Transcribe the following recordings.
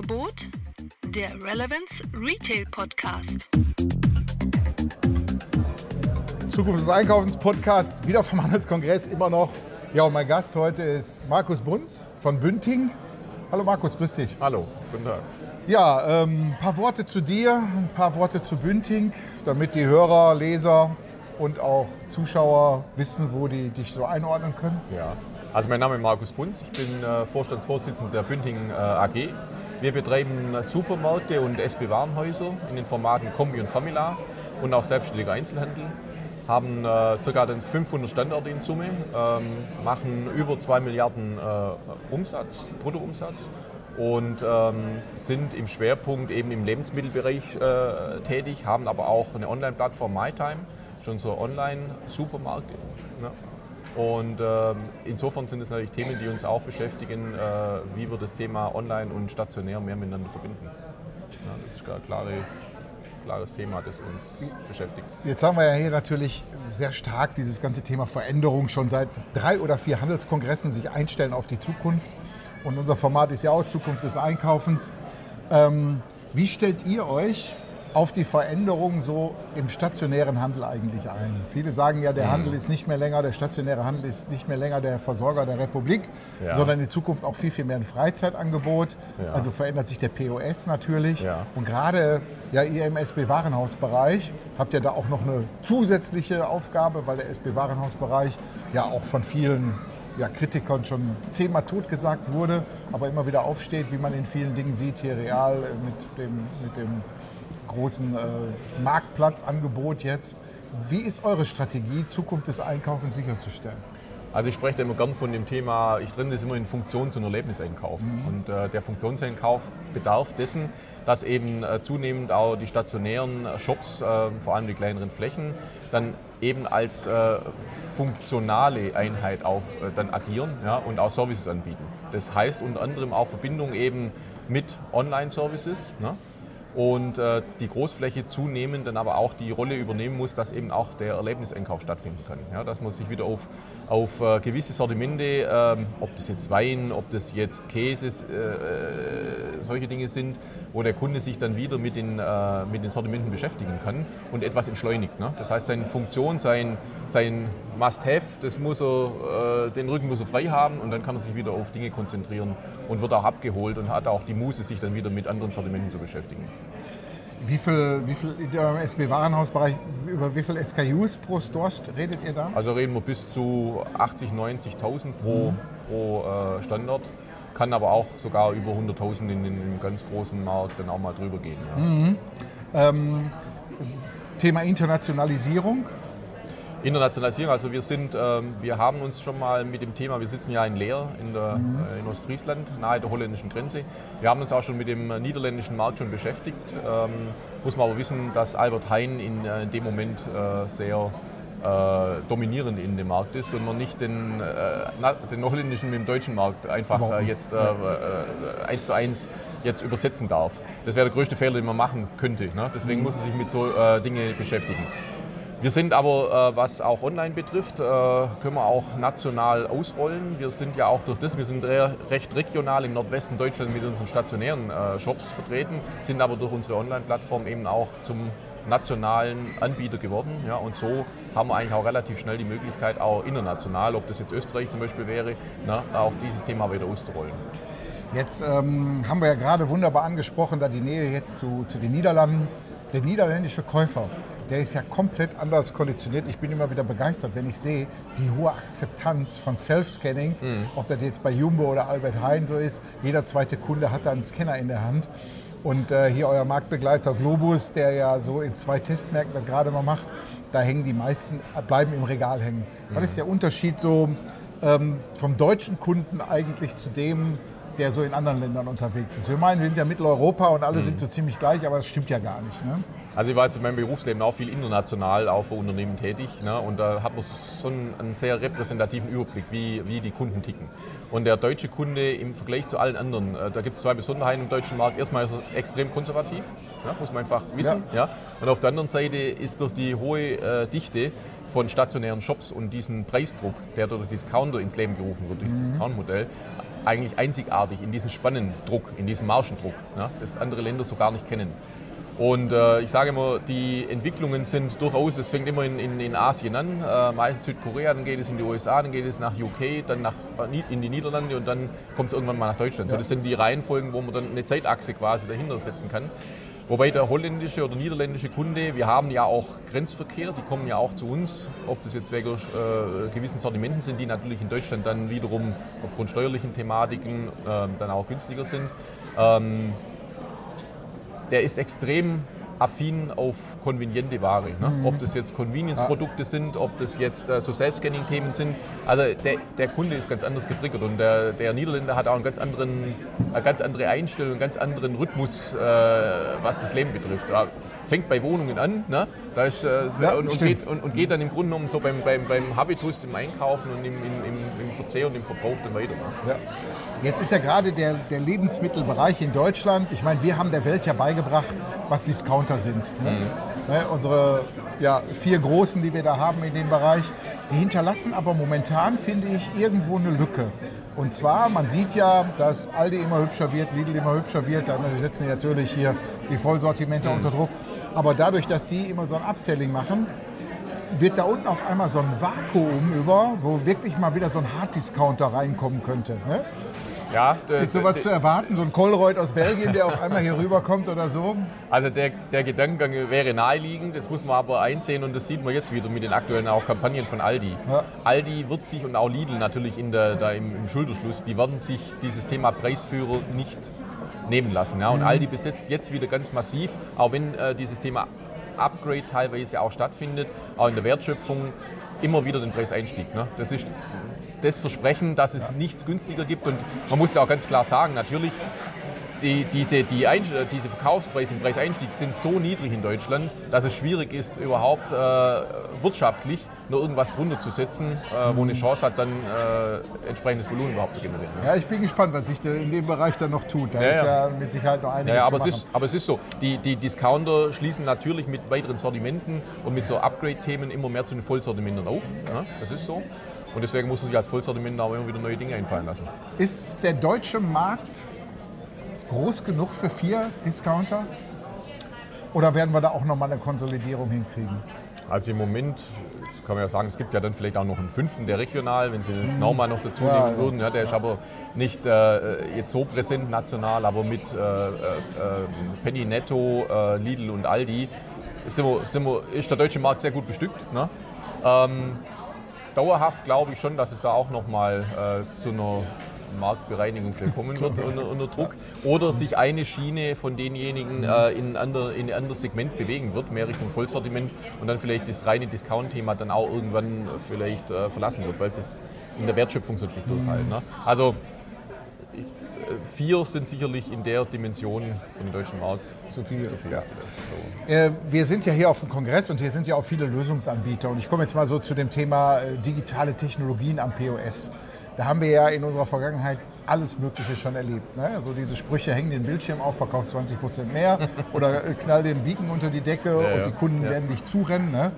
Angebot der Relevance Retail Podcast. Zukunft des Einkaufens Podcast, wieder vom Handelskongress, immer noch. Ja, und mein Gast heute ist Markus Bunz von Bünding. Hallo Markus, grüß dich. Hallo, guten Tag. Ja, ähm, ein paar Worte zu dir, ein paar Worte zu Bünding, damit die Hörer, Leser und auch Zuschauer wissen, wo die dich so einordnen können. Ja, also mein Name ist Markus Bunz, ich bin äh, Vorstandsvorsitzender der Bünding äh, AG. Wir betreiben Supermärkte und SB-Warenhäuser in den Formaten Kombi und Famila und auch selbstständiger Einzelhandel. Haben äh, ca. 500 Standorte in Summe, ähm, machen über 2 Milliarden äh, Umsatz, Bruttoumsatz und ähm, sind im Schwerpunkt eben im Lebensmittelbereich äh, tätig, haben aber auch eine Online-Plattform MyTime, schon so Online-Supermarkt. Ne? Und ähm, insofern sind es natürlich Themen, die uns auch beschäftigen, äh, wie wir das Thema Online und stationär mehr miteinander verbinden. Ja, das ist ein klare, klares Thema, das uns beschäftigt. Jetzt haben wir ja hier natürlich sehr stark dieses ganze Thema Veränderung schon seit drei oder vier Handelskongressen sich einstellen auf die Zukunft. Und unser Format ist ja auch Zukunft des Einkaufens. Ähm, wie stellt ihr euch auf die Veränderung so im stationären Handel eigentlich ein? Viele sagen ja, der Mhm. Handel ist nicht mehr länger, der stationäre Handel ist nicht mehr länger der Versorger der Republik, Ja. sondern in Zukunft auch viel, viel mehr ein Freizeitangebot. Ja. Also verändert sich der POS natürlich. Ja. Und gerade ja, ihr im SB-Warenhausbereich habt ja da auch noch eine zusätzliche Aufgabe, weil der SB-Warenhausbereich ja auch von vielen ja, Kritikern schon zehnmal totgesagt wurde, aber immer wieder aufsteht, wie man in vielen Dingen sieht, hier real mit dem, mit dem großen äh, Marktplatzangebot jetzt. Wie ist eure Strategie, Zukunft des Einkaufens sicherzustellen? Also ich spreche da immer gern von dem Thema, ich trenne das immer in Funktions- und Erlebniseinkauf. Und äh, der Funktionseinkauf bedarf dessen, dass eben äh, zunehmend auch die stationären Shops, äh, vor allem die kleineren Flächen, dann eben als äh, funktionale Einheit auch äh, dann agieren ja, und auch Services anbieten. Das heißt unter anderem auch Verbindung eben mit Online-Services. Ne? Und äh, die Großfläche zunehmend dann aber auch die Rolle übernehmen muss, dass eben auch der Erlebniseinkauf stattfinden kann. Ja, dass man sich wieder auf, auf äh, gewisse Sortimente, ähm, ob das jetzt Wein, ob das jetzt Käse, äh, solche Dinge sind, wo der Kunde sich dann wieder mit den, äh, mit den Sortimenten beschäftigen kann und etwas entschleunigt. Ne? Das heißt, seine Funktion, sein, sein Must-Have, das muss er, äh, den Rücken muss er frei haben und dann kann er sich wieder auf Dinge konzentrieren und wird auch abgeholt und hat auch die Muße, sich dann wieder mit anderen Sortimenten zu beschäftigen. Wie viel, wie viel eurem SB-Warenhausbereich, über wie viel SKUs pro Store redet ihr da? Also reden wir bis zu 80.000, 90.000 pro, pro äh, Standort. Kann aber auch sogar über 100.000 in den im ganz großen Markt dann auch mal drüber gehen. Ja. Ähm, Thema Internationalisierung. Internationalisierung, also wir sind, ähm, wir haben uns schon mal mit dem Thema, wir sitzen ja in Leer in, der, äh, in Ostfriesland, nahe der holländischen Grenze. Wir haben uns auch schon mit dem niederländischen Markt schon beschäftigt. Ähm, muss man aber wissen, dass Albert Heijn in, äh, dem Moment äh, sehr dominierend in dem Markt ist und man nicht den, den holländischen mit dem deutschen Markt einfach jetzt eins zu eins jetzt übersetzen darf. Das wäre der größte Fehler, den man machen könnte. Ne? Deswegen muss man sich mit so Dingen beschäftigen. Wir sind aber, äh, was auch online betrifft, äh, können wir auch national ausrollen. Wir sind ja auch durch das, wir sind re recht regional im Nordwesten Deutschland mit unseren stationären äh, Shops vertreten, sind aber durch unsere Online-Plattform eben auch zum nationalen Anbieter geworden. Ja, und so haben wir eigentlich auch relativ schnell die Möglichkeit, auch international, ob das jetzt Österreich zum Beispiel wäre, na, auch dieses Thema wieder auszurollen. Jetzt ähm, haben wir ja gerade wunderbar angesprochen, da die Nähe jetzt zu, zu den Niederlanden. Der niederländische Käufer, der ist ja komplett anders konditioniert. Ich bin immer wieder begeistert, wenn ich sehe, die hohe Akzeptanz von Self-Scanning, ob das jetzt bei Jumbo oder Albert Heijn so ist. Jeder zweite Kunde hat da einen Scanner in der Hand. Und äh, hier euer Marktbegleiter Globus, der ja so in zwei Testmärkten das gerade mal macht, da hängen die meisten, bleiben im Regal hängen. Was ist der Unterschied so ähm, vom deutschen Kunden eigentlich zu dem, der so in anderen Ländern unterwegs ist? Wir meinen, wir sind ja Mitteleuropa und alle sind so ziemlich gleich, aber das stimmt ja gar nicht. Ne? Also ich war jetzt in meinem Berufsleben auch viel international auch für Unternehmen tätig ne? und da hat man so einen, einen sehr repräsentativen Überblick, wie, wie die Kunden ticken. Und der deutsche Kunde im Vergleich zu allen anderen, äh, da gibt es zwei Besonderheiten im deutschen Markt. Erstmal ist er extrem konservativ, ja, muss man einfach wissen. Ja. Und auf der anderen Seite ist durch die hohe äh, Dichte von stationären Shops und diesen Preisdruck, der durch Discounter ins Leben gerufen wird, durch das Discount-Modell, eigentlich einzigartig in diesem Spannendruck, in diesem Marschendruck, ja, das andere Länder so gar nicht kennen. Und äh, ich sage immer, die Entwicklungen sind durchaus, es fängt immer in, in, in Asien an, äh, meistens Südkorea, dann geht es in die USA, dann geht es nach UK, dann nach, äh, in die Niederlande und dann kommt es irgendwann mal nach Deutschland. Ja. So, das sind die Reihenfolgen, wo man dann eine Zeitachse quasi dahinter setzen kann. Wobei der holländische oder niederländische Kunde, wir haben ja auch Grenzverkehr, die kommen ja auch zu uns, ob das jetzt wegen äh, gewissen Sortimenten sind, die natürlich in Deutschland dann wiederum aufgrund steuerlichen Thematiken äh, dann auch günstiger sind. Ähm, der ist extrem affin auf konveniente Ware. Ne? Mhm. Ob das jetzt Convenience-Produkte sind, ob das jetzt äh, so Self-Scanning-Themen sind. Also der, der, Kunde ist ganz anders getriggert und der, der, Niederländer hat auch einen ganz anderen, eine ganz andere Einstellung, einen ganz anderen Rhythmus, äh, was das Leben betrifft. Da fängt bei Wohnungen an ne? da ist, äh, ja, und, und, geht, und, und, geht, dann im Grunde genommen so beim, beim, beim Habitus, im Einkaufen und im, im, im Verzehr und im Verbrauch dann weiter. Ne? Ja. Jetzt ist ja gerade der, der Lebensmittelbereich in Deutschland, ich meine, wir haben der Welt ja beigebracht, was Discounter sind. Ne? Mhm. Ne, unsere ja, vier Großen, die wir da haben in dem Bereich, die hinterlassen aber momentan, finde ich, irgendwo eine Lücke. Und zwar, man sieht ja, dass Aldi immer hübscher wird, Lidl immer hübscher wird, dann setzen die natürlich hier die Vollsortimente mhm. unter Druck. Aber dadurch, dass die immer so ein Upselling machen, wird da unten auf einmal so ein Vakuum über, wo wirklich mal wieder so ein Harddiscounter reinkommen könnte. Ne? Ja, der, ist sowas der, zu erwarten, so ein Kolreuth aus Belgien, der auf einmal hier rüberkommt oder so? Also der, der Gedankengang wäre naheliegend, das muss man aber einsehen und das sieht man jetzt wieder mit den aktuellen auch Kampagnen von Aldi. Ja. Aldi wird sich und auch Lidl natürlich in der, da im, im Schulterschluss, die werden sich dieses Thema Preisführer nicht nehmen lassen. Ja. Und mhm. Aldi besetzt jetzt wieder ganz massiv, auch wenn äh, dieses Thema Upgrade teilweise auch stattfindet, auch in der Wertschöpfung immer wieder den Preiseinstieg. Ne? Das ist das Versprechen, dass es nichts günstiger gibt. Und man muss ja auch ganz klar sagen, natürlich, die, diese, die Ein diese Verkaufspreise im Preiseinstieg sind so niedrig in Deutschland, dass es schwierig ist, überhaupt äh, wirtschaftlich nur irgendwas drunter zu setzen, äh, wo eine Chance hat, dann äh, entsprechendes Volumen überhaupt zu generieren. Ja. ja, ich bin gespannt, was sich in dem Bereich dann noch tut. Da ja, ist ja, mit Sicherheit noch einiges ja, aber, es ist, aber es ist so, die, die Discounter schließen natürlich mit weiteren Sortimenten und mit so Upgrade-Themen immer mehr zu den Vollsortimenten auf. Ja, das ist so. Und deswegen muss man sich als Vollsortiment auch immer wieder neue Dinge einfallen lassen. Ist der deutsche Markt groß genug für vier Discounter? Oder werden wir da auch nochmal eine Konsolidierung hinkriegen? Also im Moment kann man ja sagen, es gibt ja dann vielleicht auch noch einen fünften, der regional, wenn Sie jetzt mhm. Naumann noch dazu ja, nehmen würden. Ja, der ist aber nicht äh, jetzt so präsent national, aber mit äh, äh, äh Penny Netto, äh, Lidl und Aldi sind wir, sind wir, ist der deutsche Markt sehr gut bestückt. Ne? Ähm, dauerhaft glaube ich schon, dass es da auch nochmal äh, zu einer Marktbereinigung kommen wird unter, unter, Druck. Oder sich eine Schiene von denjenigen äh, in, ander, in ein anderes Segment bewegen wird, mehr Richtung Vollsortiment und dann vielleicht das reine Discount-Thema dann auch irgendwann vielleicht äh, verlassen wird, weil es in der Wertschöpfung sonst nicht durchhalten. Ne? Also ich, äh, vier sind sicherlich in der Dimension für den deutschen Markt zu viel. Zu viel. Ja. Äh, wir sind ja hier auf dem Kongress und hier sind ja auch viele Lösungsanbieter. Und ich komme jetzt mal so zu dem Thema äh, digitale Technologien am POS. Da haben wir ja in unserer Vergangenheit alles Mögliche schon erlebt. Ne? Also diese Sprüche, hängen den Bildschirm auf, verkaufst 20 Prozent mehr oder äh, knall den Beacon unter die Decke ja, und die Kunden werden dich zurennen. Ne?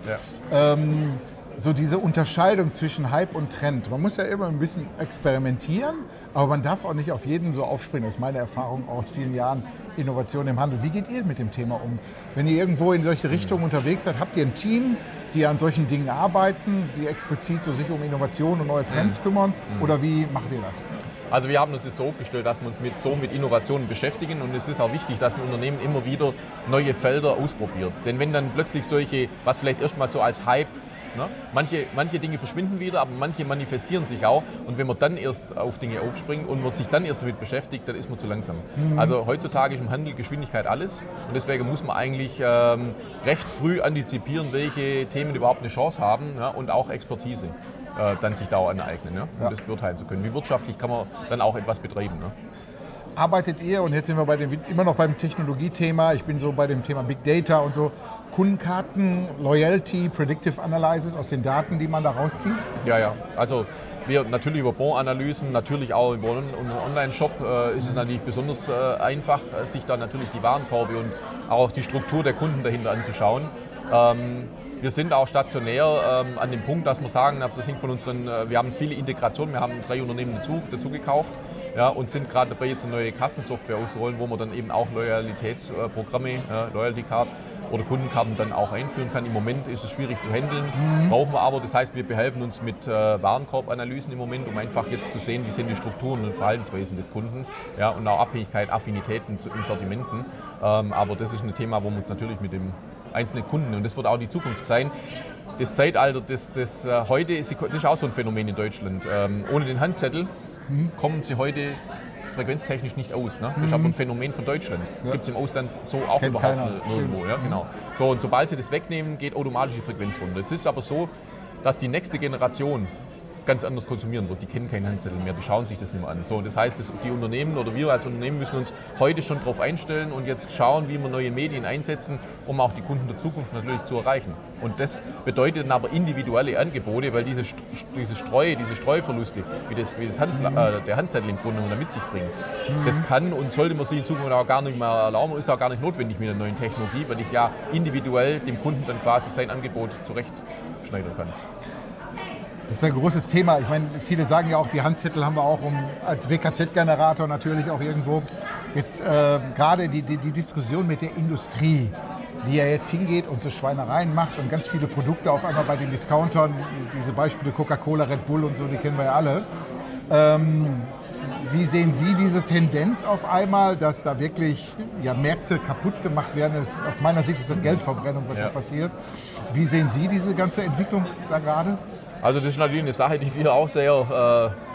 Ähm, so diese Unterscheidung zwischen Hype und Trend. Man muss ja immer ein bisschen experimentieren, aber man darf auch nicht auf jeden so aufspringen. Das ist meine Erfahrung aus vielen Jahren Innovation im Handel. Wie geht ihr mit dem Thema um? Wenn ihr irgendwo in solche Richtungen unterwegs seid, habt ihr ein Team, die an solchen Dingen arbeiten, die explizit so sich um Innovation und neue Trends mhm. kümmern? Mhm. Oder wie macht ihr das? Also wir haben uns das so aufgestellt, dass wir uns mit, so mit Innovationen beschäftigen und es ist auch wichtig, dass ein Unternehmen immer wieder neue Felder ausprobiert. Denn wenn dann plötzlich solche, was vielleicht erstmal so als Hype Ne? Manche, manche Dinge verschwinden wieder, aber manche manifestieren sich auch. Und wenn man dann erst auf Dinge aufspringt und man sich dann erst damit beschäftigt, dann ist man zu langsam. Mhm. Also heutzutage ist im Handel Geschwindigkeit alles. Und deswegen muss man eigentlich ähm, recht früh antizipieren, welche Themen überhaupt eine Chance haben ja, und auch Expertise äh, dann sich da aneignen, ja, um ja. das beurteilen zu können. Wie wirtschaftlich kann man dann auch etwas betreiben. Ne? Arbeitet ihr, und jetzt sind wir bei dem, immer noch beim Technologiethema, ich bin so bei dem Thema Big Data und so, Kundenkarten, Loyalty, Predictive Analysis aus den Daten, die man da rauszieht? Ja, ja. Also wir natürlich über Bonanalysen, natürlich auch über unseren Online-Shop äh, ist es natürlich besonders äh, einfach, äh, sich da natürlich die Warenkorbe und auch die Struktur der Kunden dahinter anzuschauen. Ähm, wir sind auch stationär ähm, an dem Punkt, dass wir sagen, das hängt von unseren, äh, wir haben viele Integrationen, wir haben drei Unternehmen dazu, dazu gekauft ja, und sind gerade dabei, jetzt eine neue Kassensoftware auszurollen, wo man dann eben auch Loyalitätsprogramme, ja, Loyalty Card oder Kundenkarten dann auch einführen kann. Im Moment ist es schwierig zu handeln, mhm. brauchen wir aber. Das heißt, wir behelfen uns mit äh, Warenkorbanalysen im Moment, um einfach jetzt zu sehen, wie sind die Strukturen und Verhaltensweisen des Kunden ja, und auch Abhängigkeit, Affinitäten zu, in Sortimenten. Ähm, aber das ist ein Thema, wo wir uns natürlich mit dem einzelnen Kunden, und das wird auch die Zukunft sein, das Zeitalter, das, das äh, heute ist, das ist auch so ein Phänomen in Deutschland. Ähm, ohne den Handzettel. Kommen sie heute frequenztechnisch nicht aus. Ne? Das ist aber ein Phänomen von Deutschland. Das ja. gibt es im Ausland so auch Kennt überhaupt keiner. nirgendwo. Ja, genau. So, und sobald sie das wegnehmen, geht automatisch die Frequenz runter. Jetzt ist es aber so, dass die nächste Generation ganz anders konsumieren wird. Die kennen keinen Handzettel mehr, die schauen sich das nicht mehr an. So, das heißt, dass die Unternehmen oder wir als Unternehmen müssen uns heute schon darauf einstellen und jetzt schauen, wie wir neue Medien einsetzen, um auch die Kunden der Zukunft natürlich zu erreichen. Und das bedeutet dann aber individuelle Angebote, weil diese, diese Streu, diese Streuverluste, wie das, wie das Hand, mhm. äh, der Handzettel im Grunde mit sich bringt, mhm. das kann und sollte man sich in Zukunft auch gar nicht mehr erlauben, ist auch gar nicht notwendig mit der neuen Technologie, weil ich ja individuell dem Kunden dann quasi sein Angebot zurechtschneiden kann. Das ist ein großes Thema. Ich meine, viele sagen ja auch, die Handzettel haben wir auch um, als WKZ-Generator natürlich auch irgendwo. Jetzt äh, gerade die, die, die, Diskussion mit der Industrie, die ja jetzt hingeht und so Schweinereien macht und ganz viele Produkte auf einmal bei den Discountern, diese Beispiele Coca-Cola, Red Bull und so, die kennen wir ja alle. Ähm, wie sehen Sie diese Tendenz auf einmal, dass da wirklich ja, Märkte kaputt gemacht werden? Aus meiner Sicht ist das Geldverbrennung, was ja. da passiert. Wie sehen Sie diese ganze Entwicklung da gerade? Also das ist natürlich eine Sache, die wir auch sehr äh,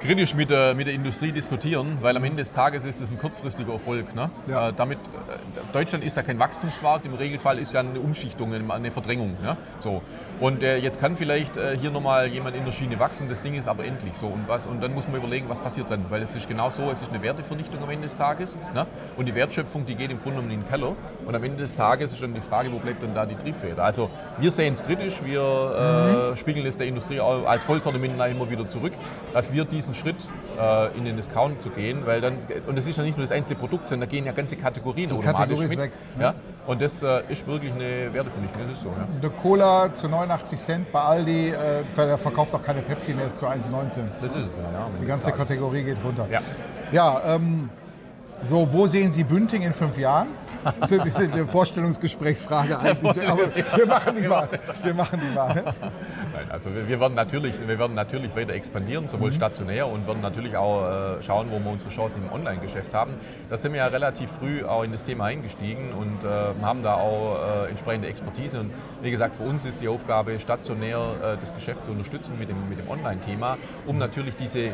kritisch mit der, mit der Industrie diskutieren, weil am Ende des Tages ist es ein kurzfristiger Erfolg. Ne? Ja. Äh, damit, äh, Deutschland ist ja kein Wachstumsmarkt, im Regelfall ist ja eine Umschichtung, eine Verdrängung. Ne? So. Und äh, jetzt kann vielleicht äh, hier nochmal jemand in der Schiene wachsen, das Ding ist aber endlich so. Und, was, und dann muss man überlegen, was passiert dann, weil es ist genau so, es ist eine Wertevernichtung am Ende des Tages ne? und die Wertschöpfung, die geht im Grunde genommen in den Keller und am Ende des Tages ist dann die Frage, wo bleibt dann da die Triebfeder. Also wir sehen es kritisch, wir äh, mhm. spiegeln es der Industrie als Vollsortiment immer wieder zurück, dass wir diesen Schritt äh, in den Discount zu gehen, weil dann, und das ist ja nicht nur das einzelne Produkt, sondern da gehen ja ganze Kategorien Die automatisch Kategorie mit. Weg, ne? ja? Und das äh, ist wirklich eine Wertevernichtung, das ist so. Ja. Eine Cola zu 89 Cent bei Aldi, äh, der verkauft auch keine Pepsi mehr zu 1,19. Das ist es, ja. Die ganze Kategorie geht runter. Ja, ja ähm, so, wo sehen Sie Bünding in fünf Jahren? Das ist eine Vorstellungsgesprächsfrage eigentlich. Aber wir machen die mal. Wir machen die mal. Nein, also wir, werden natürlich, wir werden natürlich weiter expandieren, sowohl mhm. stationär und werden natürlich auch äh, schauen, wo wir unsere Chancen im Online-Geschäft haben. Da sind wir ja relativ früh auch in das Thema eingestiegen und äh, haben da auch äh, entsprechende Expertise. Und wie gesagt, für uns ist die Aufgabe, stationär das Geschäft zu unterstützen mit dem, mit dem Online-Thema, um natürlich diese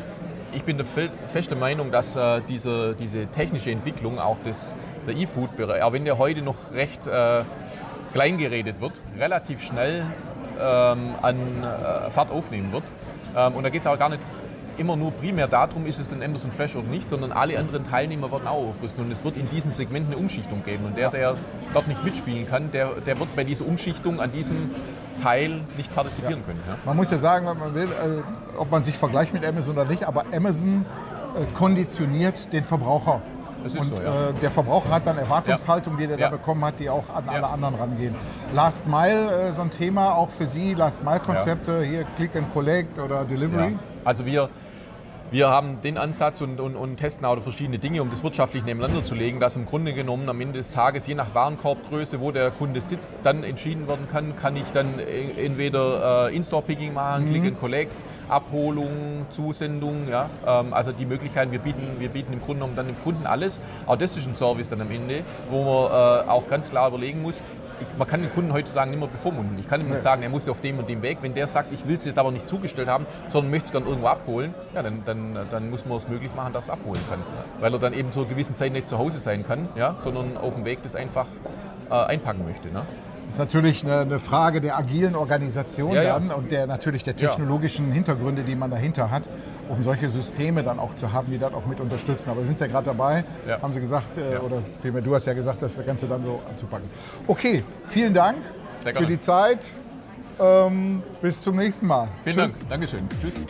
ich bin der feste Meinung, dass äh, diese, diese technische Entwicklung auch des, der E-Food-Bereich, auch wenn der heute noch recht äh, klein geredet wird, relativ schnell ähm, an äh, Fahrt aufnehmen wird. Ähm, und da geht es auch gar nicht immer nur primär darum, ist es ein Amazon Fresh oder nicht, sondern alle anderen Teilnehmer werden auch aufrüsten. Und es wird in diesem Segment eine Umschichtung geben. Und der, der dort nicht mitspielen kann, der, der wird bei dieser Umschichtung an diesem Teil nicht partizipieren ja. können. Ja? Man muss ja sagen, man will, äh, ob man sich vergleicht mit Amazon oder nicht, aber Amazon äh, konditioniert den Verbraucher. und so, ja. äh, der Verbraucher hat dann Erwartungshaltung, die er da bekommen hat, die auch an alle anderen rangehen. Last Mile, äh, so ein Thema auch für Sie, Last Mile-Konzepte, hier Click and Collect oder Delivery? Also wir wir haben den Ansatz und, und, und, testen auch verschiedene Dinge, um das wirtschaftlich nebeneinander zu legen, dass im Grunde genommen am Ende des Tages, je nach Warenkorbgröße, wo der Kunde sitzt, dann entschieden werden kann, kann ich dann e, entweder äh, In-Store-Picking machen, mhm. Click and Collect, Abholung, Zusendung, ja, ähm, also die Möglichkeiten, wir bieten, wir bieten im Grunde genommen dann dem Kunden alles. Auch das ist ein Service dann am Ende, wo man äh, auch ganz klar überlegen muss, ich, man kann den Kunden heutzutage nicht mehr bevormunden. Ich kann ihm nicht sagen, er muss auf dem und dem Weg. Wenn der sagt, ich will es jetzt aber nicht zugestellt haben, sondern möchte es dann irgendwo abholen, ja, dann, dann, dann muss man es möglich machen, dass er abholen kann. Weil er dann eben zur gewissen Zeit nicht zu Hause sein kann, ja, sondern auf dem Weg das einfach äh, einpacken möchte. Ne? Das ist natürlich eine, eine, Frage der agilen Organisation ja, dann ja. und der natürlich der technologischen ja. Hintergründe, die man dahinter hat, um solche Systeme dann auch zu haben, die das auch mit unterstützen. Aber wir sind ja gerade dabei, haben Sie gesagt, äh, oder vielmehr du hast ja gesagt, das Ganze dann so anzupacken. Okay, vielen Dank für die Zeit. Ähm, bis zum nächsten Mal. Vielen Tschüss. Dank. Dankeschön. Tschüss.